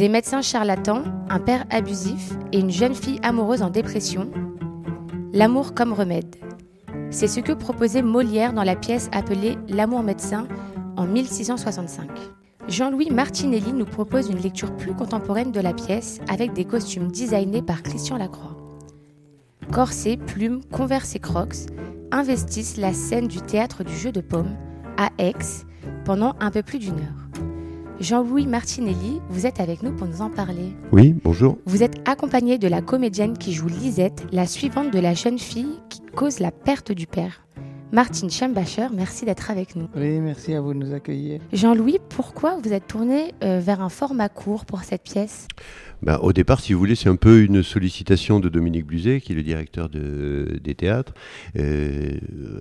Des médecins charlatans, un père abusif et une jeune fille amoureuse en dépression. L'amour comme remède. C'est ce que proposait Molière dans la pièce appelée L'amour médecin en 1665. Jean-Louis Martinelli nous propose une lecture plus contemporaine de la pièce avec des costumes designés par Christian Lacroix. Corsets, plumes, converse et crocs investissent la scène du théâtre du jeu de paume à Aix pendant un peu plus d'une heure. Jean-Louis Martinelli, vous êtes avec nous pour nous en parler. Oui, bonjour. Vous êtes accompagné de la comédienne qui joue Lisette, la suivante de la jeune fille qui cause la perte du père. Martine Schembacher, merci d'être avec nous. Oui, merci à vous de nous accueillir. Jean-Louis, pourquoi vous êtes tourné euh, vers un format court pour cette pièce? Ben, au départ, si vous voulez, c'est un peu une sollicitation de Dominique Bluzet, qui est le directeur de- des théâtres, euh,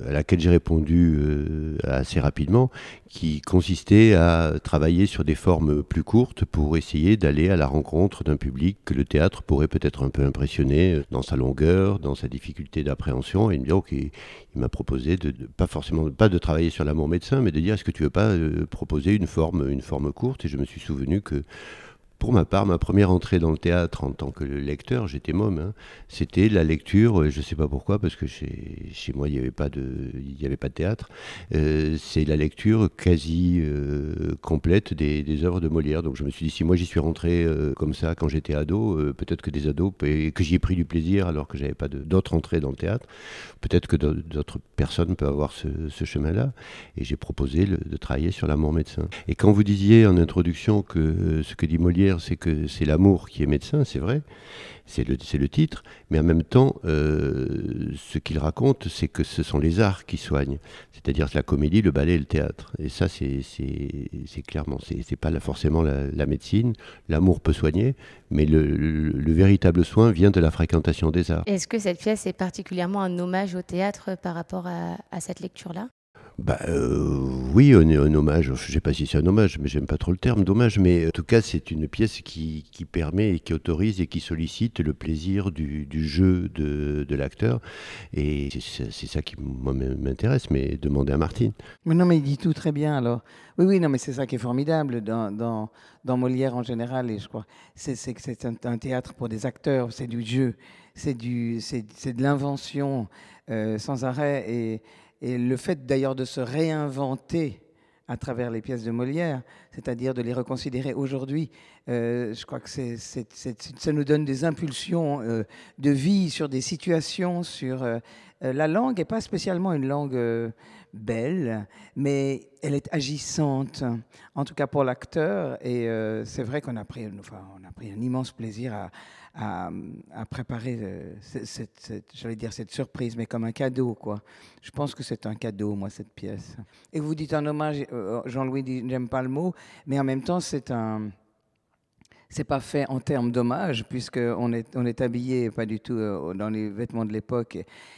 à laquelle j'ai répondu euh, assez rapidement, qui consistait à travailler sur des formes plus courtes pour essayer d'aller à la rencontre d'un public que le théâtre pourrait peut-être un peu impressionner euh, dans sa longueur, dans sa difficulté d'appréhension. Et il il m'a proposé de, de- pas forcément pas de travailler sur l'amour médecin, mais de dire, est-ce que tu veux pas euh, proposer une forme, une forme courte? Et je me suis souvenu que pour ma part, ma première entrée dans le théâtre en tant que lecteur, j'étais môme, hein, c'était la lecture, euh, je ne sais pas pourquoi, parce que chez, moi, il n'y avait, pas de- avait pas de théâtre, euh, c'est la lecture quasi euh, complète des, œuvres de Molière. Donc je me suis dit, si moi j'y suis rentré comme ça quand j'étais ado, peut-être que des ados, que j'y ai pris du plaisir alors que j'avais pas d'autres entrées dans le théâtre, peut-être que d'au- d'autres personnes peuvent avoir ce, chemin-là. Et j'ai proposé de travailler sur l'amour médecin. Et quand vous disiez en introduction que ce que dit Molière, c'est que c'est l'amour qui est médecin, c'est vrai, c'est le, le titre, mais en même temps, euh, ce qu'il raconte, c'est que ce sont les arts qui soignent, c'est-à-dire la comédie, le ballet et le théâtre. Et ça, c'est c'est- clairement, c'est c'est pas forcément la, la médecine. L'amour peut soigner, mais le, le- le véritable soin vient de la fréquentation des arts. Est-ce que cette pièce est particulièrement un hommage au théâtre par rapport à, à cette lecture-là? Bah euh, oui, un, un hommage. Je sais pas si c'est un hommage, mais j'aime pas trop le terme d'hommage. Mais en tout cas, c'est une pièce qui, qui permet et qui autorise et qui sollicite le plaisir du, jeu de, de l'acteur. Et c'est ça qui m'intéresse. Mais demandez à Martine. Mais non, mais il dit tout très bien alors. Oui, oui, non, mais c'est ça qui est formidable dans, dans, dans Molière en général, et je crois. C'est que c'est un, théâtre pour des acteurs, c'est du jeu, c'est de l'invention euh, sans arrêt. Et, et le fait d'ailleurs de se réinventer à travers les pièces de Molière, c'est-à-dire de les reconsidérer aujourd'hui, euh, je crois que ça nous donne des impulsions euh, de vie sur des situations, sur euh, la langue n'est pas spécialement une langue belle, mais elle est agissante, en tout cas pour l'acteur. Et c'est vrai qu'on a enfin, a pris un immense plaisir à, à- préparer, euh, cette, j'allais dire cette surprise, mais comme un cadeau, quoi. Je pense que c'est un cadeau, moi, cette pièce. Et vous dites un hommage, euh, Jean-Louis dit, j'aime pas le mot, mais en même temps, c'est un c'est pas fait en termes d'hommage, puisqu'on est, on est habillé pas du tout euh, dans les vêtements de l'époque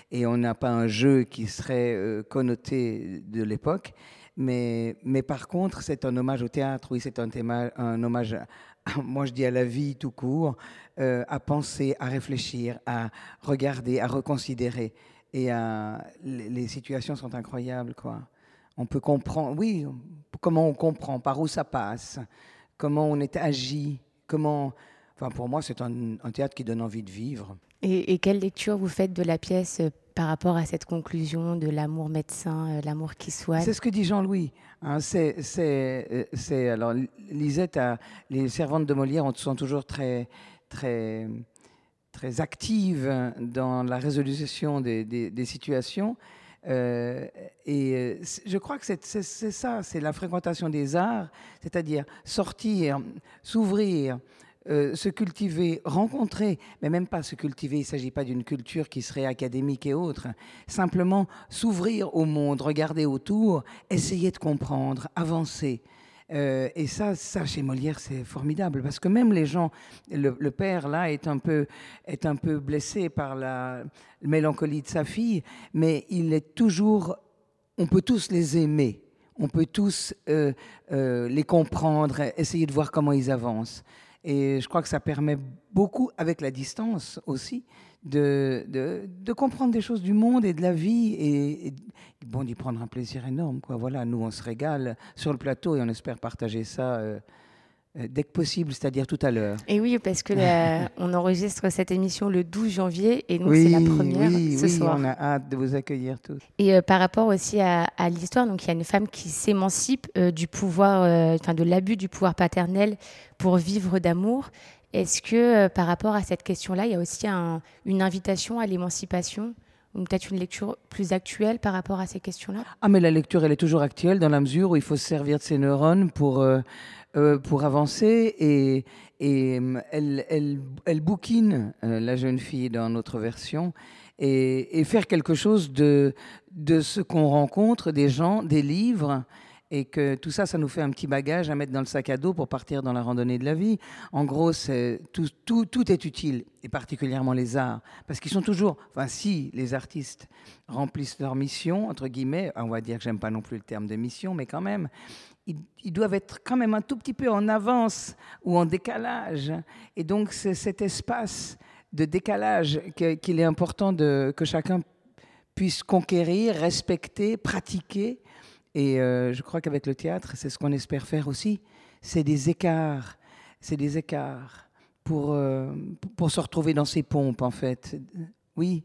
et, on n'a pas un jeu qui serait euh, connoté de l'époque. Mais, mais par contre, c'est un hommage au théâtre, oui, c'est un, théma- un hommage, moi je dis à la vie tout court, euh, à penser, à réfléchir, à regarder, à reconsidérer. Et à- les, situations sont incroyables, quoi. On peut comprendre, oui, comment on comprend, par où ça passe, comment on est agi, comment. Enfin, pour moi, c'est un, théâtre qui donne envie de vivre. et, quelle lecture vous faites de la pièce euh, par rapport à cette conclusion de l'amour médecin, euh, l'amour qui soigne C'est ce que dit Jean-Louis. hein, c'est, euh, alors Lisette, les servantes de Molière ont- sont toujours très, très, très actives dans la résolution des, situations. Euh, et je crois que c'est ça, c'est la fréquentation des arts, c'est-à-dire sortir, s'ouvrir, euh, se cultiver, rencontrer, mais même pas se cultiver, il ne s'agit pas d'une culture qui serait académique et autre, simplement s'ouvrir au monde, regarder autour, essayer de comprendre, avancer. Euh, et ça, ça, chez Molière, c'est formidable, parce que même les gens, le, père, là, est un, peu, est un peu blessé par la mélancolie de sa fille, mais il est toujours, on peut tous les aimer, on peut tous euh, les comprendre, essayer de voir comment ils avancent. Et je crois que ça permet beaucoup, avec la distance aussi, de, de, comprendre des choses du monde et de la vie et, bon d'y prendre un plaisir énorme. Quoi. Voilà, nous on se régale sur le plateau et on espère partager ça. Euh, dès que possible, c'est-à-dire tout à l'heure. Et oui, parce que on enregistre cette émission le 12 janvier et donc c'est la première oui, ce oui, On a hâte de vous accueillir tous. Et euh, par rapport aussi à, l'histoire, donc il y a une femme qui s'émancipe du pouvoir, enfin de l'abus du pouvoir paternel pour vivre d'amour. Est-ce que euh, par rapport à cette question-là, il y a aussi une invitation à l'émancipation ou peut-être une lecture plus actuelle par rapport à ces questions-là? Ah, mais la lecture, elle est toujours actuelle dans la mesure où il faut se servir de ses neurones pour, euh, euh, pour avancer. Et, et elle, elle, elle, bouquine, la jeune fille, dans notre version, et, et faire quelque chose de, de ce qu'on rencontre, des gens, des livres et que tout ça, ça nous fait un petit bagage à mettre dans le sac à dos pour partir dans la randonnée de la vie. En gros, tout, est utile, et particulièrement les arts, parce qu'ils sont toujours, enfin si les artistes remplissent leur mission, entre guillemets, on va dire que j'aime pas non plus le terme de mission, mais quand même, ils, doivent être quand même un tout petit peu en avance ou en décalage. Et donc, c'est cet espace de décalage qu'il est important que chacun puisse conquérir, respecter, pratiquer et euh, je crois qu'avec le théâtre, c'est ce qu'on espère faire aussi. C'est des écarts, c'est des écarts pour, euh, pour se retrouver dans ces pompes, en fait. Oui,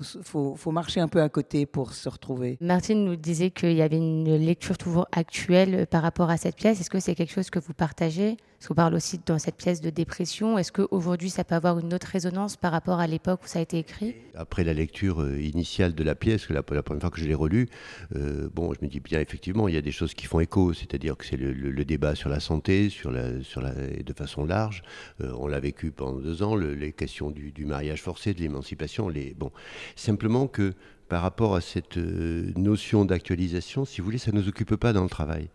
il faut, marcher un peu à côté pour se retrouver. Martine nous disait qu'il y avait une lecture toujours actuelle par rapport à cette pièce. Est-ce que c'est quelque chose que vous partagez? Parce qu'on parle aussi dans cette pièce de dépression. Est-ce qu'aujourd'hui, ça peut avoir une autre résonance par rapport à l'époque où ça a été écrit? Après la lecture euh, initiale de la pièce, la, première fois que je l'ai relue, euh, bon, je me dis bien, effectivement, il y a des choses qui font écho. C'est-à-dire que c'est le, débat sur la santé, sur la, sur la, de façon large. Euh, on l'a vécu pendant deux ans, les questions du, du mariage forcé, de l'émancipation. Bon, Simplement que par rapport à cette notion d'actualisation, si vous voulez, ça ne nous occupe pas dans le travail.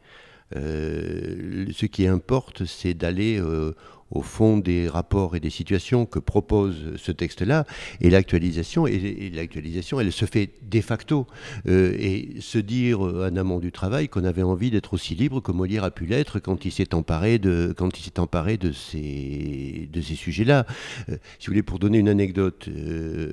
Euh, ce qui importe, c'est d'aller euh, au fond des rapports et des situations que propose ce texte-là, et l'actualisation, et, l'actualisation, elle se fait de facto. Euh, et se dire euh, en amont du travail qu'on avait envie d'être aussi libre que Molière a pu l'être quand il s'est emparé de, quand il s'est emparé de ces, de ces sujets-là. Euh, si vous voulez, pour donner une anecdote,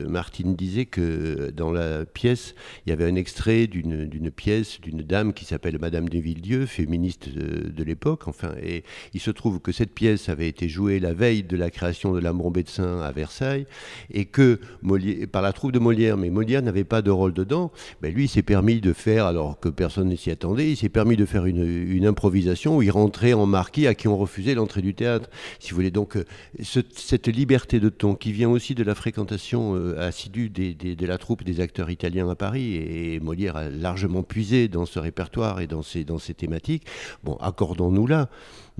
Martine disait que dans la pièce, il y avait un extrait d'une pièce d'une dame qui s'appelle Madame de Villedieu, féministe de, de l'époque, enfin, et il se trouve que cette pièce avait été joué la veille de la création de l'amour médecin à Versailles, et que Molière, par la troupe de Molière, mais Molière n'avait pas de rôle dedans, ben lui s'est permis de faire, alors que personne ne s'y attendait, il s'est permis de faire une, improvisation où il rentrait en marquis à qui on refusait l'entrée du théâtre. Si vous voulez, donc euh, cette liberté de ton qui vient aussi de la fréquentation euh, assidue de la troupe des acteurs italiens à Paris, et, Molière a largement puisé dans ce répertoire et dans ces, dans ces thématiques, bon, accordons-nous là.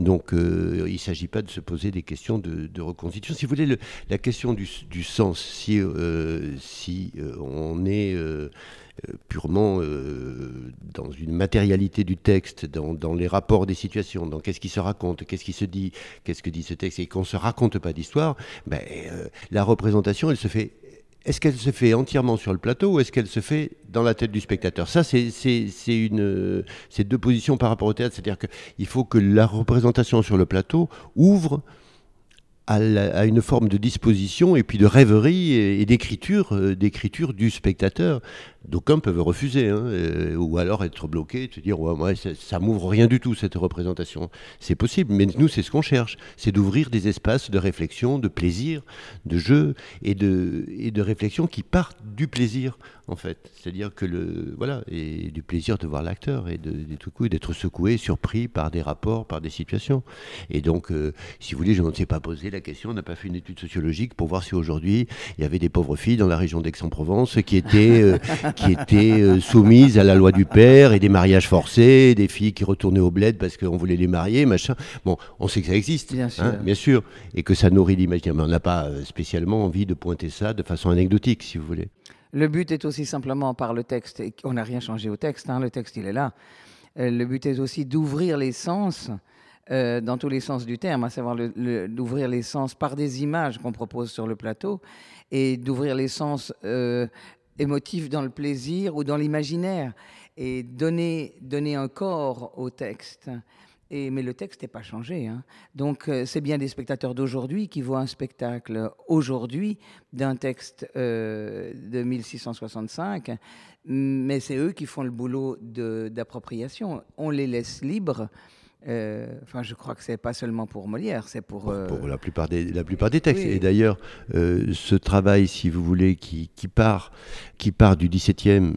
Donc euh, il ne s'agit pas de se poser des questions de, reconstitution. Si vous voulez, la question du, sens, si, euh, si euh, on est purement dans une matérialité du texte, dans, les rapports des situations, dans qu'est-ce qui se raconte, qu'est-ce qui se dit, qu'est-ce que dit ce texte, et qu'on ne se raconte pas d'histoire, ben, la représentation, elle se fait est-ce qu'elle se fait entièrement sur le plateau ou est-ce qu'elle se fait dans la tête du spectateur? Ça, c'est une, deux positions par rapport au théâtre. C'est-à-dire qu'il faut que la représentation sur le plateau ouvre à, une forme de disposition et puis de rêverie et, d'écriture, euh, d'écriture du spectateur. D'aucuns peuvent refuser, hein, euh, ou alors être bloqués, te dire ouais, ça, ça m'ouvre rien du tout cette représentation. C'est possible, mais nous c'est ce qu'on cherche, c'est d'ouvrir des espaces de réflexion, de plaisir, de jeu et de, et de réflexion qui partent du plaisir en fait. C'est-à-dire que le voilà et du plaisir de voir l'acteur et de, d'être secoué, surpris par des rapports, par des situations. Et donc, euh, si vous voulez, je ne sais pas poser la question, on n'a pas fait une étude sociologique pour voir si aujourd'hui il y avait des pauvres filles dans la région d'Aix-en-Provence qui étaient qui étaient euh, soumises à la loi du père et des mariages forcés, des filles qui retournaient au bled parce qu'on voulait les marier, machin. Bon, on sait que ça existe, bien sûr, hein, bien sûr et que ça nourrit l'imaginaire. Mais on n'a pas euh, spécialement envie de pointer ça de façon anecdotique, si vous voulez. Le but est aussi simplement par le texte, on n'a rien changé au texte, hein, le texte il est là, le but est aussi d'ouvrir les sens dans tous les sens du terme, à savoir d'ouvrir les sens par des images qu'on propose sur le plateau et d'ouvrir les sens émotifs dans le plaisir ou dans l'imaginaire et donner, donner un corps au texte. Mais le texte n'est pas changé. Hein. Donc euh, c'est bien des spectateurs d'aujourd'hui qui voient un spectacle aujourd'hui d'un texte euh, de 1665, mais c'est eux qui font le boulot d'appropriation. On les laisse libres. Euh, enfin, je crois que c'est pas seulement pour Molière, c'est pour, pour, euh, la plupart des la plupart des textes. Et d'ailleurs, euh, ce travail, si vous voulez, qui, qui part qui part du XVIIe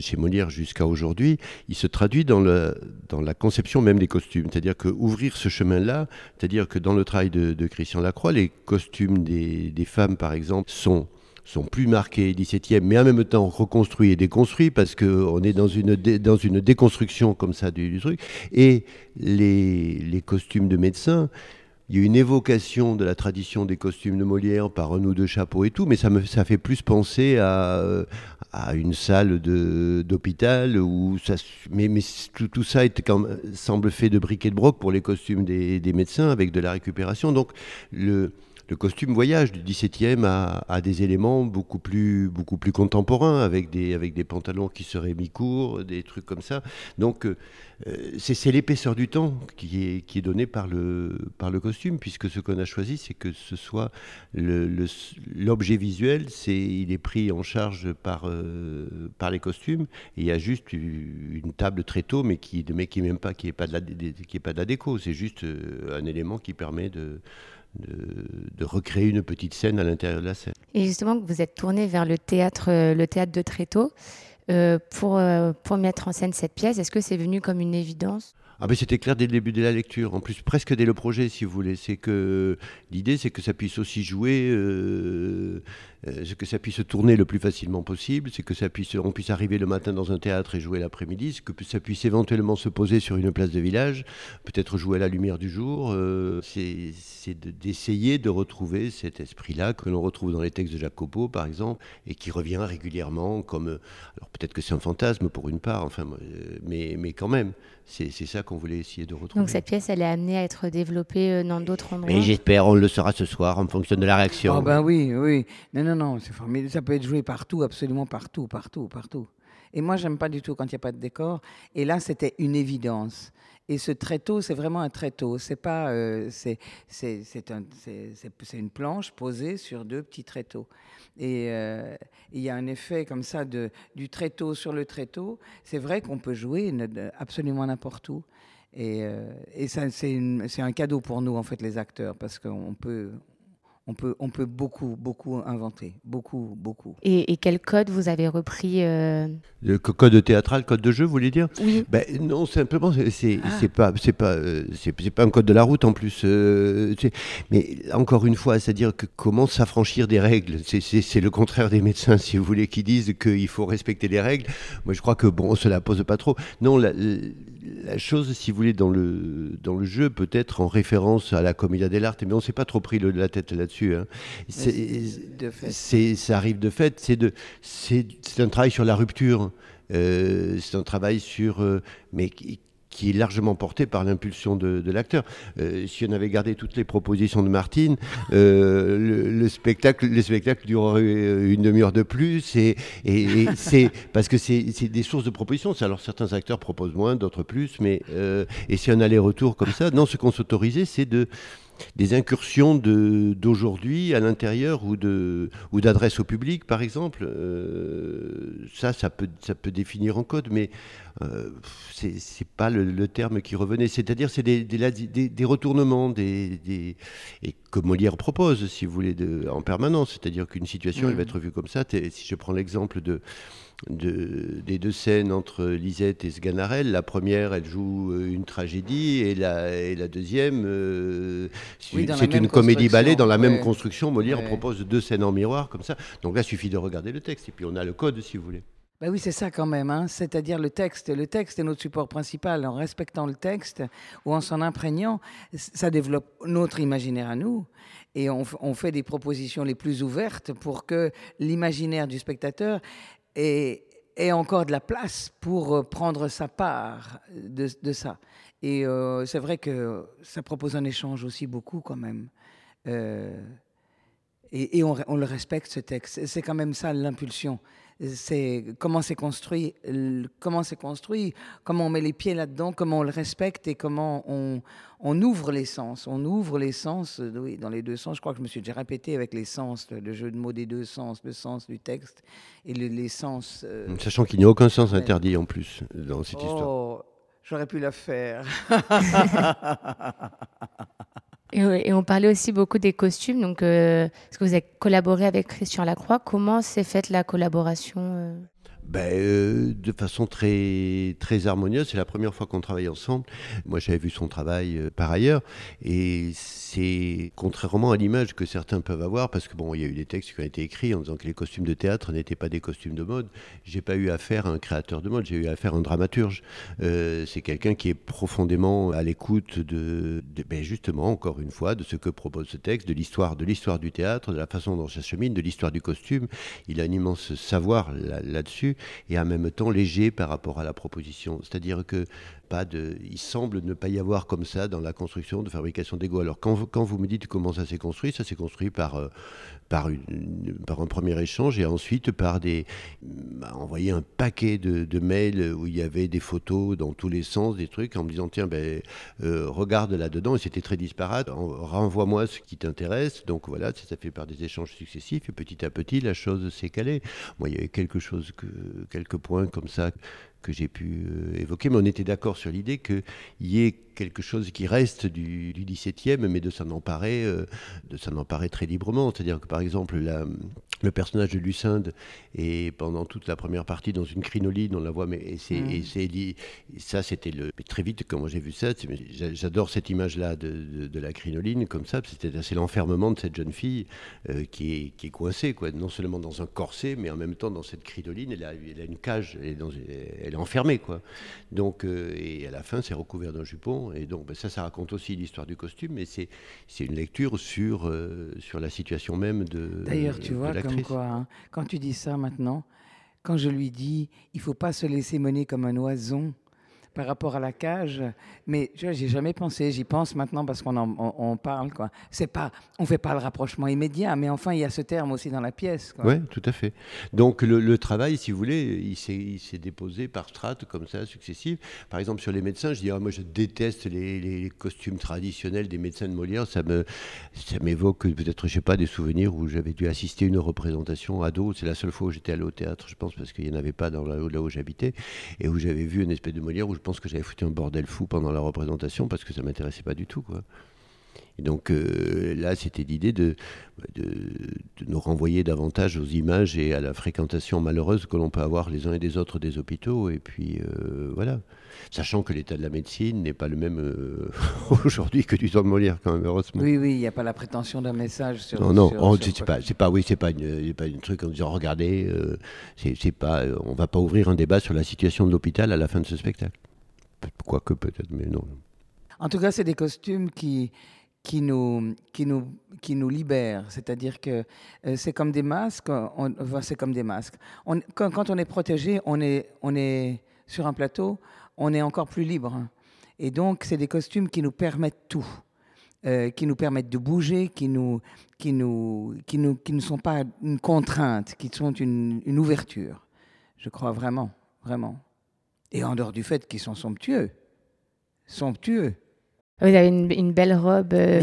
chez Molière jusqu'à aujourd'hui, il se traduit dans le dans la conception même des costumes. C'est-à-dire que ouvrir ce chemin-là, c'est-à-dire que dans le travail de, de Christian Lacroix, les costumes des, des femmes, par exemple, sont sont plus marqués 17e, mais en même temps reconstruits et déconstruits, parce qu'on est dans une, dans une déconstruction comme ça du, truc. Et les, les, costumes de médecins, il y a une évocation de la tradition des costumes de Molière par un ou deux chapeaux et tout, mais ça, me, ça fait plus penser à, à une salle d'hôpital, où ça, mais, mais tout, tout, ça est quand semble fait de briquet de broc pour les costumes des, des médecins, avec de la récupération. Donc le le costume voyage du 17e a, des éléments beaucoup plus, beaucoup plus contemporains, avec des, avec des pantalons qui seraient mi-courts, des trucs comme ça. Donc, euh, c'est l'épaisseur du temps qui est, qui est donnée par le, par le costume, puisque ce qu'on a choisi, c'est que ce soit l'objet visuel, c'est il est pris en charge par, euh, par les costumes, il y a juste une table très tôt, mais qui mais qui même pas qui est pas qui est pas de la déco, c'est juste euh, un élément qui permet de de, recréer une petite scène à l'intérieur de la scène. Et justement, vous êtes tourné vers le théâtre, euh, le théâtre de Tréteau. Euh, pour, euh, pour mettre en scène cette pièce, est-ce que c'est venu comme une évidence? Ah ben c'était clair dès le début de la lecture, en plus presque dès le projet si vous voulez. C'est que l'idée c'est que ça puisse aussi jouer euh, c'est que ça puisse tourner le plus facilement possible, c'est que ça puisse, on puisse arriver le matin dans un théâtre et jouer l'après-midi, que ça puisse éventuellement se poser sur une place de village, peut-être jouer à la lumière du jour. Euh, c'est d'essayer de, retrouver cet esprit-là que l'on retrouve dans les textes de Jacopo, par exemple, et qui revient régulièrement comme. Alors peut-être que c'est un fantasme pour une part, enfin, euh, mais, mais quand même, c'est ça qu'on voulait essayer de retrouver. Donc cette pièce, elle est amenée à être développée dans d'autres endroits. Et j'espère, on le saura ce soir en fonction de la réaction. Oh ben oui, oui. Non, non, non, c'est formidable. Ça peut être joué partout, absolument partout, partout, partout. Et moi, j'aime pas du tout quand il n'y a pas de décor. Et là, c'était une évidence. Et ce tréteau, c'est vraiment un tréteau. C'est pas, euh, c'est, c'est, un, c'est, une planche posée sur deux petits tréteaux. Et euh, il y a un effet comme ça de, du tréteau sur le tréteau. C'est vrai qu'on peut jouer absolument n'importe où. Et, euh, et c'est, c'est un cadeau pour nous, en fait, les acteurs, parce qu'on peut, on peut, on peut beaucoup, beaucoup inventer. Beaucoup, beaucoup. Et, quel code vous avez repris euh Le code théâtral, code de jeu, vous voulez dire? Oui. Ben, non, simplement, c'est ah. pas, c'est pas, euh, c'est pas un code de la route en plus. Euh, mais encore une fois, c'est-à-dire que comment s'affranchir des règles? C'est le contraire des médecins, si vous voulez, qui disent qu'il faut respecter les règles. Moi, je crois que bon, on se la pose pas trop. Non, la, la chose, si vous voulez, dans le, dans le jeu, peut-être en référence à la Commedia dell'arte, mais on ne s'est pas trop pris la tête là-dessus. Hein. Ça arrive de fait. C'est un travail sur la rupture. Euh, c'est un travail sur. Euh, mais qui est largement porté par l'impulsion de, l'acteur. Euh, si on avait gardé toutes les propositions de Martine, euh, le, spectacle, le spectacle durerait une demi-heure de plus. Et, c'est parce que c'est des sources de propositions. Alors certains acteurs proposent moins, d'autres plus, mais euh, et c'est un aller-retour comme ça. Non, ce qu'on s'autorisait, c'est de des incursions d'aujourd'hui à l'intérieur ou de ou d'adresse au public, par exemple. Euh, ça, ça peut, ça peut définir en code, mais euh, c'est pas le, terme qui revenait. C'est-à-dire, c'est des, des, des, retournements, des, des, et que Molière propose, si vous voulez, de, en permanence. C'est-à-dire qu'une situation, elle va être vue comme ça. Si je prends l'exemple de des deux scènes entre Lisette et Sganarelle. La première, elle joue euh, une tragédie et la, et la deuxième, euh, c'est une comédie-ballet dans la même construction. Molière propose deux scènes en miroir comme ça. Donc là, il suffit de regarder le texte et puis on a le code si vous voulez. Ben oui, c'est ça quand même, hein. c'est-à-dire le texte. Le texte est notre support principal. En respectant le texte ou en s'en imprégnant, ça développe notre imaginaire à nous et on, on, fait des propositions les plus ouvertes pour que l'imaginaire du spectateur et encore de la place pour euh, prendre sa part de, ça. Et euh, c'est vrai que ça propose un échange aussi beaucoup quand même. Euh, et, on, le respecte ce texte. C'est quand même ça l'impulsion c'est comment c'est construit, comment c'est construit, comment on met les pieds là-dedans, comment on le respecte et comment on, on ouvre les sens. On ouvre les sens, oui, dans les deux sens. Je crois que je me suis déjà répété avec les sens, le jeu de mots des deux sens, le sens du texte et le, les sens. Euh, Sachant qu'il n'y a aucun sens interdit en plus dans cette oh, histoire. J'aurais pu la faire. Et, on parlait aussi beaucoup des costumes. Donc, euh, est-ce que vous avez collaboré avec Christian Lacroix? Comment s'est faite la collaboration euh? Ben, euh, de façon très, très harmonieuse. C'est la première fois qu'on travaille ensemble. Moi, j'avais vu son travail euh, par ailleurs. Et c'est contrairement à l'image que certains peuvent avoir, parce que bon, il y a eu des textes qui ont été écrits en disant que les costumes de théâtre n'étaient pas des costumes de mode. J'ai pas eu affaire à un créateur de mode, j'ai eu affaire à un dramaturge. Euh, c'est quelqu'un qui est profondément à l'écoute de, ben justement, encore une fois, de ce que propose ce texte, de l'histoire, de l'histoire du théâtre, de la façon dont ça chemine, de l'histoire du costume. Il a un immense savoir là-dessus et en même temps léger par rapport à la proposition. C'est-à-dire que pas de, il semble ne pas y avoir comme ça dans la construction de fabrication d'ego. Alors quand, quand, vous me dites comment ça s'est construit, ça s'est construit par, euh, par, un premier échange et ensuite par des bah, envoyer un paquet de, mails où il y avait des photos dans tous les sens, des trucs en me disant tiens ben euh, regarde là-dedans et c'était très disparate. Renvoie-moi ce qui t'intéresse. Donc voilà, ça, ça fait par des échanges successifs et petit à petit la chose s'est calée. Moi il y avait quelque chose que quelques points comme ça que j'ai pu euh, évoquer, mais on était d'accord sur l'idée qu'il y ait quelque chose qui reste du, du 17e, mais de s'en emparer, euh, de s'en emparer très librement. C'est-à-dire que par exemple, la, le personnage de Lucinde est pendant toute la première partie dans une crinoline, on la voit, mais et c'est, mmh. et c'est, ça c'était le très vite quand j'ai vu ça, j'adore cette image-là de, de, de, la crinoline comme ça, c'était assez l'enfermement de cette jeune fille euh, qui, est, qui est coincée, quoi, non seulement dans un corset, mais en même temps dans cette crinoline, elle a, elle a une cage, elle est, dans, elle est enfermée, quoi. Donc euh, et à la fin, c'est recouvert d'un jupon, et donc ben, ça, ça raconte aussi l'histoire du costume, mais c'est, c'est une lecture sur euh, sur la situation même de. D'ailleurs, tu vois, comme quoi, hein, quand tu dis ça maintenant, quand je lui dis, il faut pas se laisser mener comme un oison, par rapport à la cage. Mais je n'ai jamais pensé, j'y pense maintenant parce qu'on en parle. Quoi. C'est pas, on ne fait pas le rapprochement immédiat, mais enfin, il y a ce terme aussi dans la pièce. Oui, tout à fait. Donc le, travail, si vous voulez, il s'est déposé par strates comme ça, successives. Par exemple, sur les médecins, je dis, ah, moi je déteste les, costumes traditionnels des médecins de Molière. Ça m'évoque ça peut-être, je sais pas, des souvenirs où j'avais dû assister à une représentation ado. C'est la seule fois où j'étais allé au théâtre, je pense, parce qu'il n'y en avait pas dans là, là où j'habitais, et où j'avais vu une espèce de Molière où je pense que j'avais foutu un bordel fou pendant la représentation parce que ça m'intéressait pas du tout. Quoi. Et donc euh, là, c'était l'idée de, de, de, nous renvoyer davantage aux images et à la fréquentation malheureuse que l'on peut avoir les uns et des autres des hôpitaux. Et puis euh, voilà. Sachant que l'état de la médecine n'est pas le même euh, aujourd'hui que du temps de Molière, quand même, heureusement. Oui, oui, il n'y a pas la prétention d'un message sur. Non, non, oh, c'est pas, c'est pas, oui, c'est pas une, pas une truc en disant, regardez, c'est pas, on va pas ouvrir un débat sur la situation de l'hôpital à la fin de ce spectacle. Quoique peut-être, mais non. En tout cas, c'est des costumes qui, qui nous, qui nous, qui nous libèrent. C'est-à-dire que euh, c'est comme des masques, on, c'est comme des masques. Quand, on est protégé, on est, on est sur un plateau, on est encore plus libre. Et donc, c'est des costumes qui nous permettent tout. Euh, qui nous permettent de bouger, qui nous, qui nous, qui nous, qui ne sont pas une contrainte, qui sont une ouverture. Je crois vraiment, vraiment. Et en dehors du fait qu'ils sont somptueux, somptueux. Vous avez une, une belle robe euh,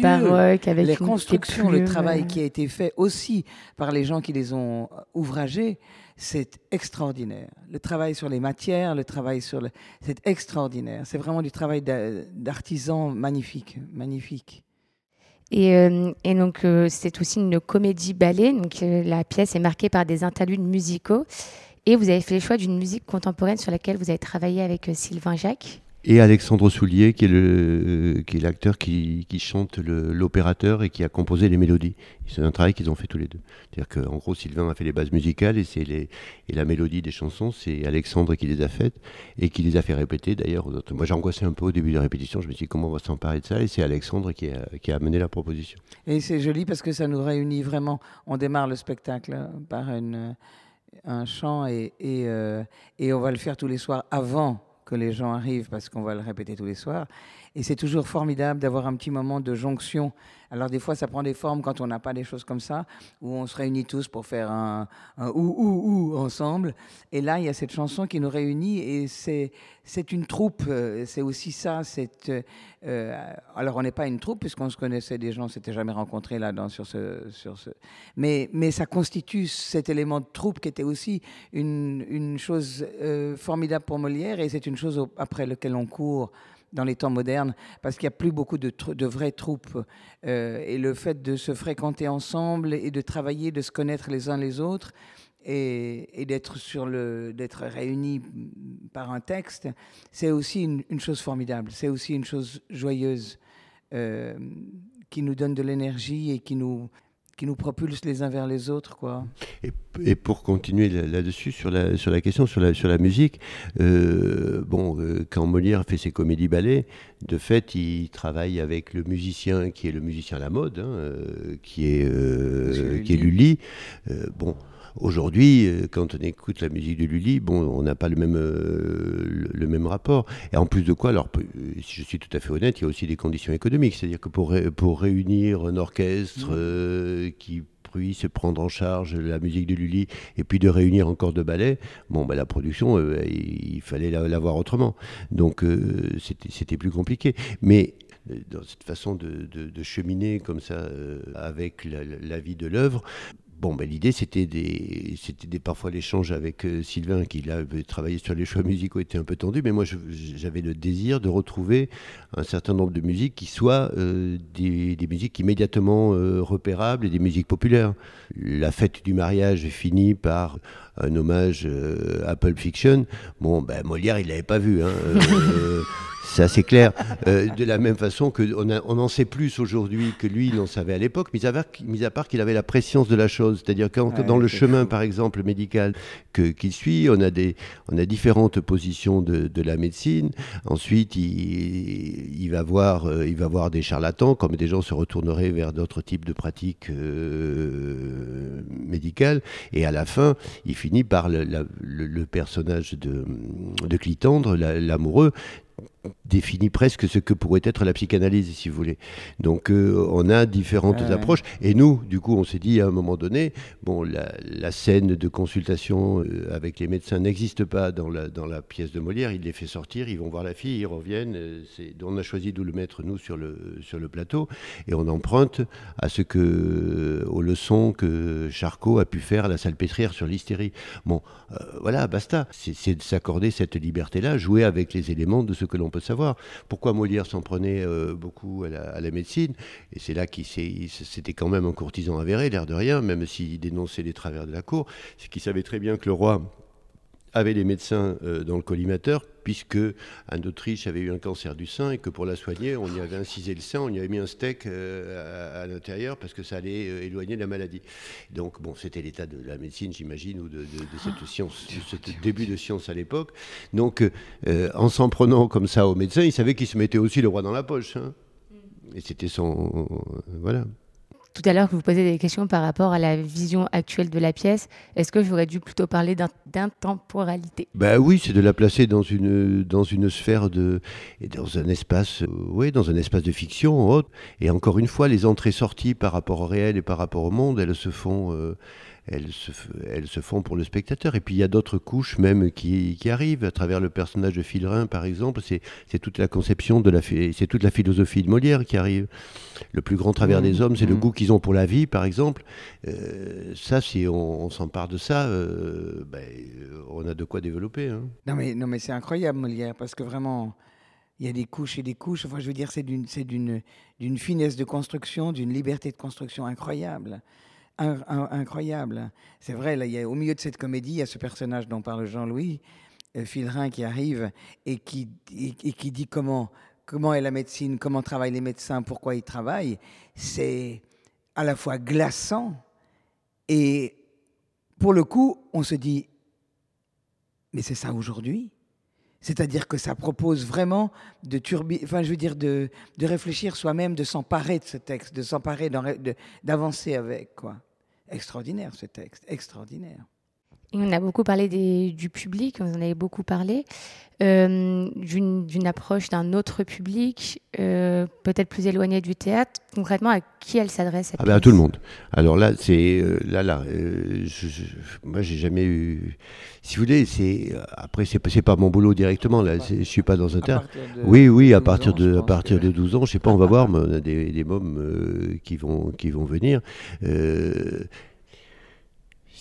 baroque avec les constructions, le travail qui a été fait aussi par les gens qui les ont ouvragés, c'est extraordinaire. Le travail sur les matières, le travail sur le, c'est extraordinaire. C'est vraiment du travail d'artisan magnifique, magnifique. Et, euh, et donc euh, c'est aussi une comédie ballet. Donc euh, la pièce est marquée par des interludes musicaux. Et vous avez fait le choix d'une musique contemporaine sur laquelle vous avez travaillé avec Sylvain Jacques et Alexandre Soulier, qui est le qui est l'acteur qui, qui chante l'opérateur et qui a composé les mélodies. C'est un travail qu'ils ont fait tous les deux. C'est-à-dire qu'en gros, Sylvain a fait les bases musicales et c'est les et la mélodie des chansons, c'est Alexandre qui les a faites et qui les a fait répéter d'ailleurs aux autres. Moi, j'ai angoissé un peu au début de la répétition. Je me suis dit comment on va s'emparer de ça? Et c'est Alexandre qui a qui a amené la proposition. Et c'est joli parce que ça nous réunit vraiment. On démarre le spectacle par une un chant et, et, euh, et, on va le faire tous les soirs avant que les gens arrivent parce qu'on va le répéter tous les soirs. Et c'est toujours formidable d'avoir un petit moment de jonction. Alors des fois, ça prend des formes quand on n'a pas des choses comme ça, où on se réunit tous pour faire un, ou ou ou ensemble. Et là, il y a cette chanson qui nous réunit et c'est une troupe. Euh, c'est aussi ça. C'est euh, alors on n'est pas une troupe puisqu'on se connaissait des gens, s'était jamais rencontrés là-dedans sur ce sur ce. Mais mais ça constitue cet élément de troupe qui était aussi une une chose euh, formidable pour Molière et c'est une chose après lequel on court dans les temps modernes, parce qu'il n'y a plus beaucoup de, de vraies troupes. Euh, et le fait de se fréquenter ensemble et de travailler, de se connaître les uns les autres, et, d'être sur le d'être réunis par un texte, c'est aussi une, chose formidable. C'est aussi une chose joyeuse euh, qui nous donne de l'énergie et qui nous qui nous propulse les uns vers les autres. Quoi. Et, et pour continuer là-dessus, sur la, sur la question, sur la, sur la musique, euh, bon, euh, quand Molière fait ses comédies-ballets, de fait, il travaille avec le musicien qui est le musicien à la mode, hein, euh, qui est, qui est Lully. bon, Aujourd'hui, euh, quand on écoute la musique de Lully, bon, on n'a pas le même, euh, le même rapport. Et en plus de quoi, alors, si je suis tout à fait honnête, il y a aussi des conditions économiques. C'est-à-dire que pour, pour réunir un orchestre euh, qui puisse prendre en charge la musique de Lully et puis de réunir encore de ballets, bon, ben, la production, il, fallait l'avoir autrement. Donc, c'était plus compliqué. Mais dans cette façon de, de, cheminer comme ça avec la, la vie de l'œuvre, Bon, ben, l'idée, c'était des, c'était des, parfois l'échange avec euh, Sylvain, qui là avait travaillé sur les choix musicaux, était un peu tendu, mais moi, j'avais le désir de retrouver un certain nombre de musiques qui soient euh, des, des, musiques immédiatement euh, repérables et des musiques populaires. La fête du mariage finit par un hommage à Pulp Fiction. Bon, ben, Molière, il l'avait pas vu. Hein, c'est assez clair. Euh, de la même façon qu'on on en sait plus aujourd'hui que lui, il en savait à l'époque, mis, à part qu'il avait la préscience de la chose. C'est-à-dire que dans le chemin, par exemple, médical qu'il suit, on a, des, on a différentes positions de, la médecine. Ensuite, il, il, va voir, euh, il va voir des charlatans, comme des gens se retourneraient vers d'autres types de pratiques euh, médicales. Et à la fin, il finit par le, le personnage de, de Clitandre, l'amoureux, définit presque ce que pourrait être la psychanalyse, si vous voulez. Donc euh, on a différentes approches. Et nous, du coup, on s'est dit à un moment donné, bon, la, scène de consultation euh, avec les médecins n'existe pas dans la, dans la pièce de Molière. Il les fait sortir, ils vont voir la fille, ils reviennent. Euh, on a choisi de le mettre, nous, sur le, sur le plateau. Et on emprunte à ce que, aux leçons que Charcot a pu faire à la salpêtrière sur l'hystérie. Bon, voilà, basta. C'est de s'accorder cette liberté-là, jouer avec les éléments de ce que l'on peut savoir. Pourquoi Molière s'en prenait euh, beaucoup à la, médecine? Et c'est là qu'il c'était quand même un courtisan avéré, l'air de rien, même s'il dénonçait les travers de la cour. C'est qu'il savait très bien que le roi avait les médecins euh, dans le collimateur, puisque Anne d'Autriche avait eu un cancer du sein et que pour la soigner, on y avait incisé le sein, on y avait mis un steak euh, à, l'intérieur parce que ça allait euh, éloigner la maladie. Donc, bon, c'était l'état de la médecine, j'imagine, ou de, cette ah, science, ce début de science à l'époque. Donc, en s'en prenant comme ça aux médecins, il savait qu'il se mettait aussi le roi dans la poche. Hein. Et c'était son. voilà tout à l'heure que vous posez des questions par rapport à la vision actuelle de la pièce, est-ce que j'aurais dû plutôt parler d'intemporalité? Ben oui, c'est de la placer dans une, dans une sphère de. dans un espace. Euh, oui, dans un espace de fiction. Et encore une fois, les entrées-sorties par rapport au réel et par rapport au monde, elles se font. Euh, elles se, elles se font pour le spectateur. Et puis il y a d'autres couches même qui, qui, arrivent à travers le personnage de Filrin, par exemple. C'est toute la conception de la, c'est toute la philosophie de Molière qui arrive. Le plus grand travers des mmh. hommes, c'est le mmh. goût qu'ils ont pour la vie, par exemple. Euh, ça, si on, s'empare de ça, euh, ben, on a de quoi développer. Hein. Non mais, non mais c'est incroyable Molière parce que vraiment. Il y a des couches et des couches. Enfin, je veux dire, c'est d'une finesse de construction, d'une liberté de construction incroyable incroyable. C'est vrai, là, il y a, au milieu de cette comédie, il y a ce personnage dont parle Jean-Louis, euh, Filrin, qui arrive et qui, dit comment est la médecine, comment travaillent les médecins, pourquoi ils travaillent. C'est à la fois glaçant et pour le coup, on se dit, mais c'est ça aujourd'hui? C'est-à-dire que ça propose vraiment de turbi enfin, réfléchir soi-même, de s'emparer de ce texte, de s'emparer, d'avancer avec, quoi. Extraordinaire ce texte, extraordinaire. On a beaucoup parlé des, du public, vous en avez beaucoup parlé, euh, d'une approche d'un autre public, euh, peut-être plus éloigné du théâtre. Concrètement, à qui elle s'adresse ah ben À tout le monde. Alors là, c'est euh, là, là, je, je, moi, j'ai jamais eu. Si vous voulez, c'est après, c'est c'est pas mon boulot directement. Là, je suis pas dans un théâtre. Oui, oui, à partir de, à partir de 12 ans, je sais pas, on va voir. Mais on a des, des mômes qui vont, qui vont venir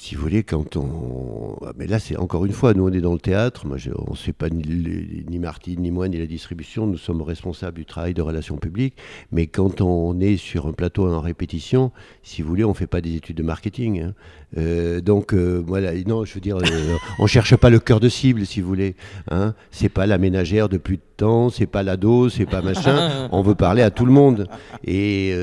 si vous voulez, quand on. Ah, mais là, c'est encore une fois, nous, on est dans le théâtre. Moi, on ne sait pas ni, ni, Martine, ni moi, ni la distribution. Nous sommes responsables du travail de relations publiques. Mais quand on est sur un plateau en répétition, si vous voulez, on ne fait pas des études de marketing. Hein. Euh, donc, euh, voilà, non, je veux dire, euh, on cherche pas le cœur de cible, si vous voulez. Hein. C'est pas la ménagère de plus de temps, c'est pas l'ado, c'est pas machin. on veut parler à tout le monde. Et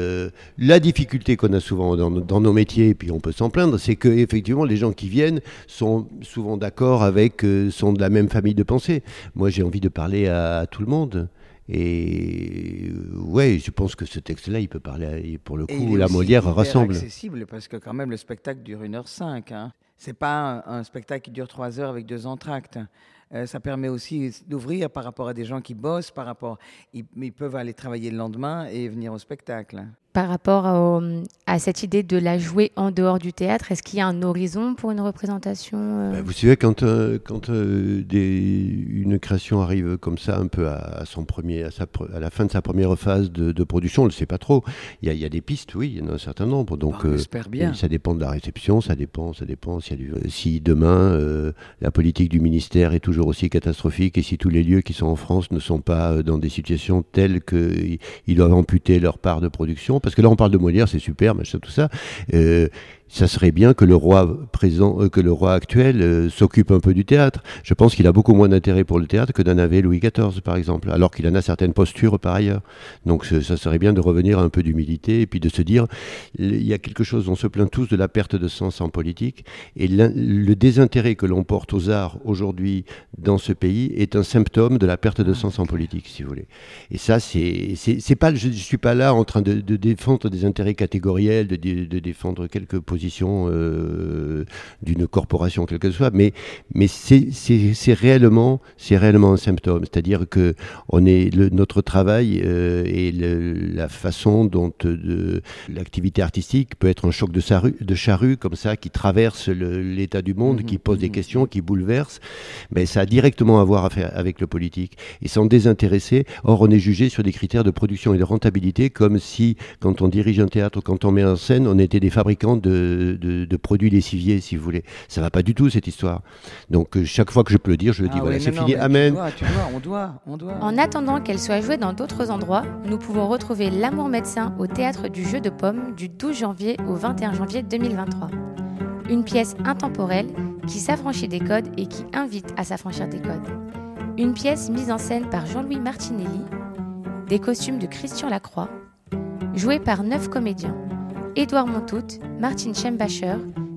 la difficulté qu'on a souvent dans, dans, nos métiers, et puis on peut s'en plaindre, c'est que effectivement, les gens qui viennent sont souvent d'accord avec, sont de la même famille de pensée. Moi, j'ai envie de parler à tout le monde. Et ouais, je pense que ce texte-là, il peut parler, pour le coup, la Molière rassemble. C'est accessible parce que quand même le spectacle dure 1h05. Hein. C'est pas un, un, spectacle qui dure 3 heures avec deux entractes. Euh, ça permet aussi d'ouvrir par rapport à des gens qui bossent, par rapport, ils, ils, peuvent aller travailler le lendemain et venir au spectacle. Par rapport à cette idée de la jouer en dehors du théâtre, est-ce qu'il y a un horizon pour une représentation euh bah, Vous savez, quand, euh, quand des, une création arrive comme ça, un peu à, son premier, à, sa, à, la fin de sa première phase de, de production, on ne le sait pas trop. Il y, a, il y, a, des pistes, oui, il y en a un certain nombre. Donc, bah, bien. ça dépend de la réception, ça dépend, ça dépend. Si, du, si demain la politique du ministère est toujours aussi catastrophique et si tous les lieux qui sont en France ne sont pas euh, dans des situations telles qu'ils doivent amputer leur part de production, parce que là on parle de Molière, c'est super, machin, tout ça. Euh, ça serait bien que le roi euh, actuel euh, s'occupe un peu du théâtre. Je pense qu'il a beaucoup moins d'intérêt pour le théâtre que d'en avait Louis XIV, par exemple, alors qu'il en a certaines postures par ailleurs. Donc ça serait bien de revenir à un peu d'humilité et puis de se dire, il y a quelque chose, on se plaint tous de la perte de sens en politique, et le désintérêt que l'on porte aux arts aujourd'hui dans ce pays est un symptôme de la perte de sens en politique, si vous voulez. Et ça, c'est, pas, je, ne suis pas là en train de, de défendre des intérêts catégoriels, de, de défendre quelques positions euh, d'une corporation, quelle que soit, mais, mais c'est réellement, réellement un symptôme. C'est-à-dire que on est, le, notre travail euh, et la façon dont euh, l'activité artistique peut être un choc de, de charrue, comme ça, qui traverse l'état du monde, qui pose des mmh, mmh, questions, qui bouleverse, mais ça a directement à voir avec le politique. Et sans désintéressé, or on est jugé sur des critères de production et de rentabilité, comme si, quand on dirige un théâtre, quand on met en scène, on était des fabricants de de, produits lessiviers, si vous voulez. Ça va pas du tout, cette histoire. Donc, euh, chaque fois que je peux le dire, je le dis. Ah voilà, c'est fini. Amen. on doit, on doit. En attendant qu'elle soit jouée dans d'autres endroits, nous pouvons retrouver L'amour médecin au théâtre du Jeu de Pommes du 12 janvier au 21 janvier 2023. Une pièce intemporelle qui s'affranchit des codes et qui invite à s'affranchir des codes. Une pièce mise en scène par Jean-Louis Martinelli, des costumes de Christian Lacroix, jouée par neuf comédiens. Édouard Montout, Martine Schembacher,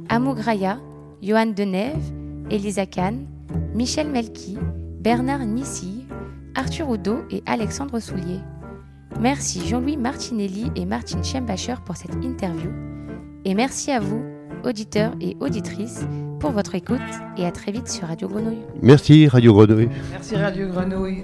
Amou Graya, Johan Denève, Elisa Kahn, Michel Melki, Bernard Nissi, Arthur Oudot et Alexandre Soulier. Merci Jean-Louis Martinelli et Martine Schembacher pour cette interview. Et merci à vous, auditeurs et auditrices, pour votre écoute et à très vite sur Radio Grenouille. Merci Radio Grenouille. Merci Radio Grenouille.